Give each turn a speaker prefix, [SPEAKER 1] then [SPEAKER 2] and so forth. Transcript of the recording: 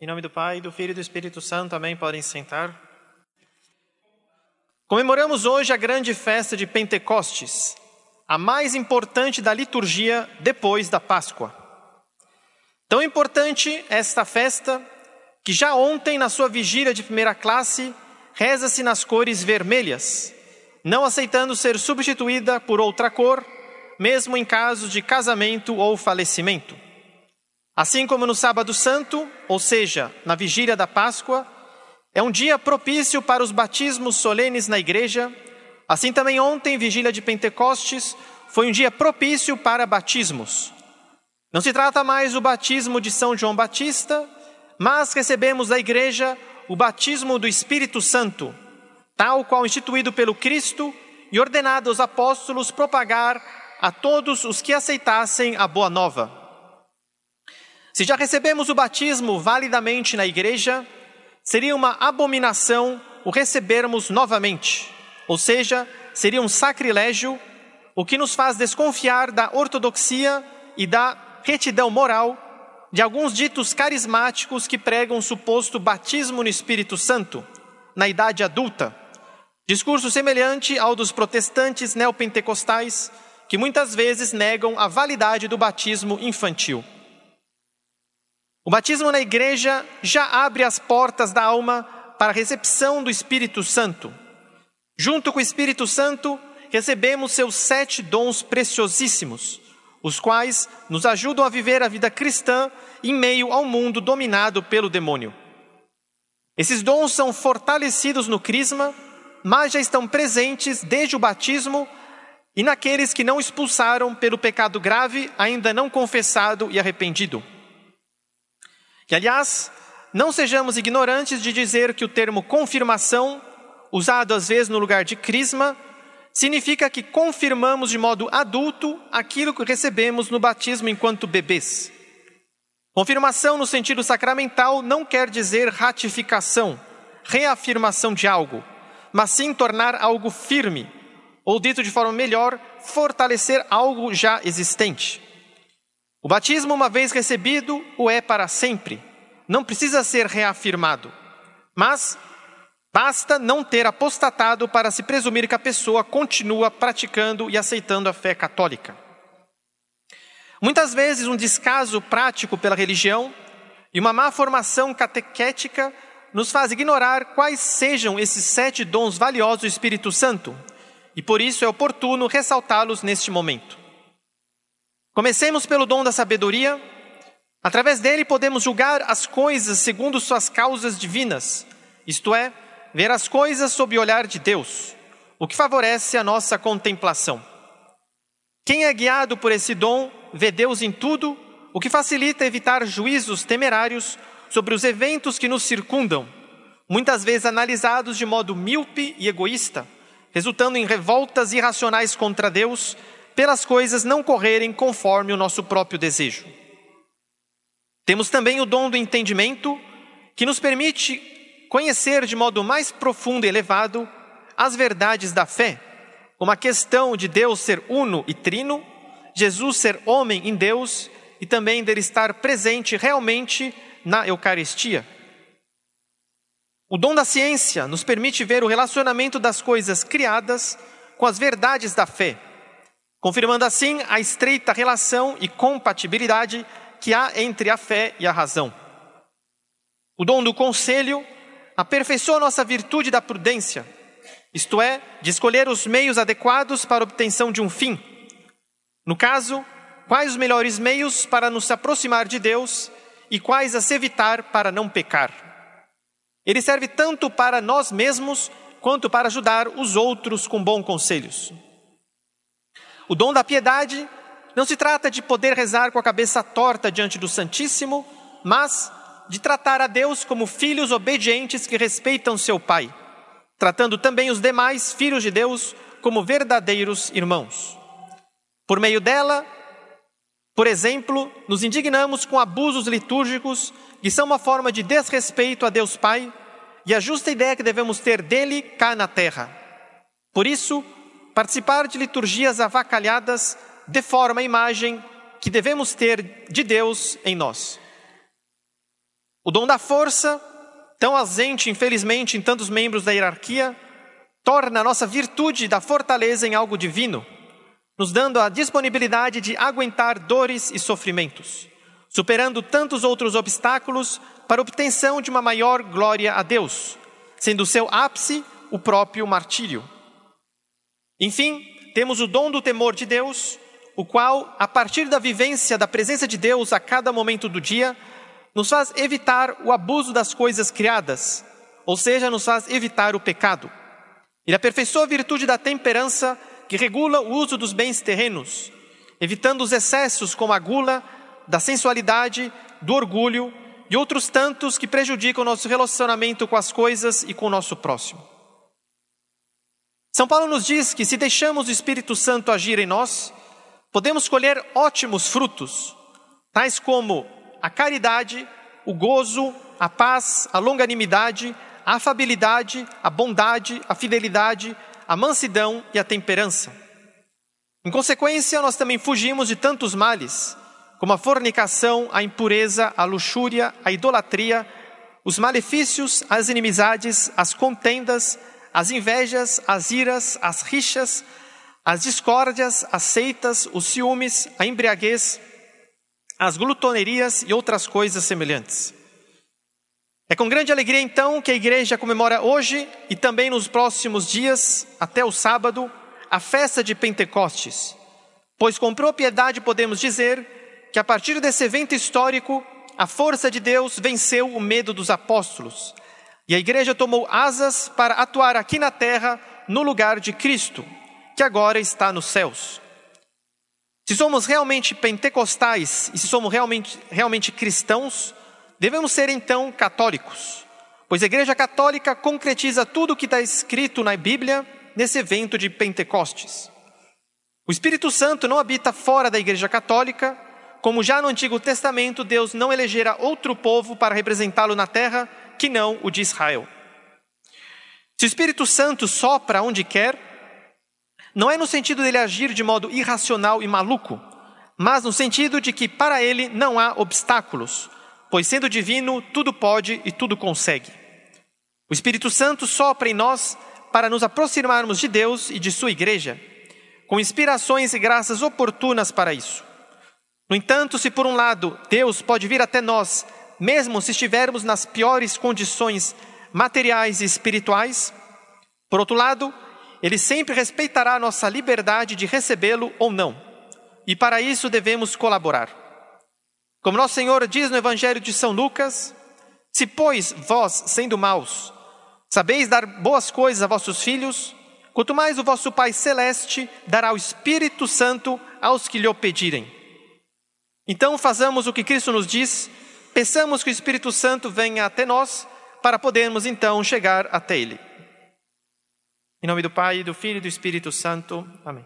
[SPEAKER 1] Em nome do Pai, do Filho e do Espírito Santo, amém. Podem sentar. Comemoramos hoje a grande festa de Pentecostes, a mais importante da liturgia depois da Páscoa. Tão importante esta festa que já ontem, na sua vigília de primeira classe, reza-se nas cores vermelhas, não aceitando ser substituída por outra cor, mesmo em casos de casamento ou falecimento. Assim como no Sábado Santo, ou seja, na vigília da Páscoa, é um dia propício para os batismos solenes na igreja, assim também ontem, vigília de Pentecostes, foi um dia propício para batismos. Não se trata mais do batismo de São João Batista, mas recebemos da igreja o batismo do Espírito Santo, tal qual instituído pelo Cristo e ordenado aos apóstolos propagar a todos os que aceitassem a boa nova. Se já recebemos o batismo validamente na igreja, seria uma abominação o recebermos novamente, ou seja, seria um sacrilégio, o que nos faz desconfiar da ortodoxia e da retidão moral de alguns ditos carismáticos que pregam um suposto batismo no Espírito Santo na idade adulta. Discurso semelhante ao dos protestantes neopentecostais, que muitas vezes negam a validade do batismo infantil. O batismo na igreja já abre as portas da alma para a recepção do Espírito Santo. Junto com o Espírito Santo, recebemos seus sete dons preciosíssimos, os quais nos ajudam a viver a vida cristã em meio ao mundo dominado pelo demônio. Esses dons são fortalecidos no Crisma, mas já estão presentes desde o batismo e naqueles que não expulsaram pelo pecado grave, ainda não confessado e arrependido. Que, aliás, não sejamos ignorantes de dizer que o termo confirmação, usado às vezes no lugar de crisma, significa que confirmamos de modo adulto aquilo que recebemos no batismo enquanto bebês. Confirmação no sentido sacramental não quer dizer ratificação, reafirmação de algo, mas sim tornar algo firme, ou dito de forma melhor, fortalecer algo já existente. O batismo, uma vez recebido, o é para sempre. Não precisa ser reafirmado. Mas basta não ter apostatado para se presumir que a pessoa continua praticando e aceitando a fé católica. Muitas vezes, um descaso prático pela religião e uma má formação catequética nos faz ignorar quais sejam esses sete dons valiosos do Espírito Santo, e por isso é oportuno ressaltá-los neste momento. Comecemos pelo dom da sabedoria. Através dele podemos julgar as coisas segundo suas causas divinas, isto é, ver as coisas sob o olhar de Deus, o que favorece a nossa contemplação. Quem é guiado por esse dom vê Deus em tudo, o que facilita evitar juízos temerários sobre os eventos que nos circundam, muitas vezes analisados de modo míope e egoísta, resultando em revoltas irracionais contra Deus pelas coisas não correrem conforme o nosso próprio desejo. Temos também o dom do entendimento, que nos permite conhecer de modo mais profundo e elevado as verdades da fé, como a questão de Deus ser uno e trino, Jesus ser homem em Deus e também dele estar presente realmente na Eucaristia. O dom da ciência nos permite ver o relacionamento das coisas criadas com as verdades da fé confirmando assim a estreita relação e compatibilidade que há entre a fé e a razão. O dom do conselho aperfeiçoa nossa virtude da prudência, isto é, de escolher os meios adequados para a obtenção de um fim. No caso, quais os melhores meios para nos aproximar de Deus e quais a se evitar para não pecar. Ele serve tanto para nós mesmos quanto para ajudar os outros com bons conselhos. O dom da piedade não se trata de poder rezar com a cabeça torta diante do Santíssimo, mas de tratar a Deus como filhos obedientes que respeitam seu Pai, tratando também os demais filhos de Deus como verdadeiros irmãos. Por meio dela, por exemplo, nos indignamos com abusos litúrgicos que são uma forma de desrespeito a Deus Pai e a justa ideia que devemos ter dele cá na terra. Por isso, Participar de liturgias avacalhadas deforma a imagem que devemos ter de Deus em nós. O dom da força, tão ausente, infelizmente, em tantos membros da hierarquia, torna a nossa virtude da fortaleza em algo divino, nos dando a disponibilidade de aguentar dores e sofrimentos, superando tantos outros obstáculos para a obtenção de uma maior glória a Deus, sendo o seu ápice o próprio martírio. Enfim, temos o dom do temor de Deus, o qual, a partir da vivência da presença de Deus a cada momento do dia, nos faz evitar o abuso das coisas criadas, ou seja, nos faz evitar o pecado. Ele aperfeiçoa a virtude da temperança, que regula o uso dos bens terrenos, evitando os excessos como a gula, da sensualidade, do orgulho e outros tantos que prejudicam nosso relacionamento com as coisas e com o nosso próximo. São Paulo nos diz que se deixamos o Espírito Santo agir em nós, podemos colher ótimos frutos, tais como a caridade, o gozo, a paz, a longanimidade, a afabilidade, a bondade, a fidelidade, a mansidão e a temperança. Em consequência, nós também fugimos de tantos males, como a fornicação, a impureza, a luxúria, a idolatria, os malefícios, as inimizades, as contendas, as invejas, as iras, as rixas, as discórdias, as seitas, os ciúmes, a embriaguez, as glutonerias e outras coisas semelhantes. É com grande alegria, então, que a igreja comemora hoje e também nos próximos dias, até o sábado, a festa de Pentecostes, pois com propriedade podemos dizer que a partir desse evento histórico, a força de Deus venceu o medo dos apóstolos e a igreja tomou asas para atuar aqui na terra no lugar de Cristo que agora está nos céus. Se somos realmente pentecostais e se somos realmente, realmente cristãos, devemos ser então católicos, pois a Igreja Católica concretiza tudo o que está escrito na Bíblia nesse evento de Pentecostes. O Espírito Santo não habita fora da Igreja Católica, como já no Antigo Testamento Deus não elegera outro povo para representá-lo na terra que não o de Israel. Se o Espírito Santo sopra onde quer, não é no sentido dele agir de modo irracional e maluco, mas no sentido de que para ele não há obstáculos, pois sendo divino, tudo pode e tudo consegue. O Espírito Santo sopra em nós para nos aproximarmos de Deus e de Sua igreja, com inspirações e graças oportunas para isso. No entanto, se por um lado Deus pode vir até nós, mesmo se estivermos nas piores condições materiais e espirituais, por outro lado, ele sempre respeitará a nossa liberdade de recebê-lo ou não. E para isso devemos colaborar. Como nosso Senhor diz no Evangelho de São Lucas: Se, pois, vós, sendo maus, sabeis dar boas coisas a vossos filhos, quanto mais o vosso Pai Celeste dará o Espírito Santo aos que lhe o pedirem. Então, façamos o que Cristo nos diz, peçamos que o Espírito Santo venha até nós, para podermos então chegar até Ele. Em nome do Pai, do Filho e do Espírito Santo. Amém.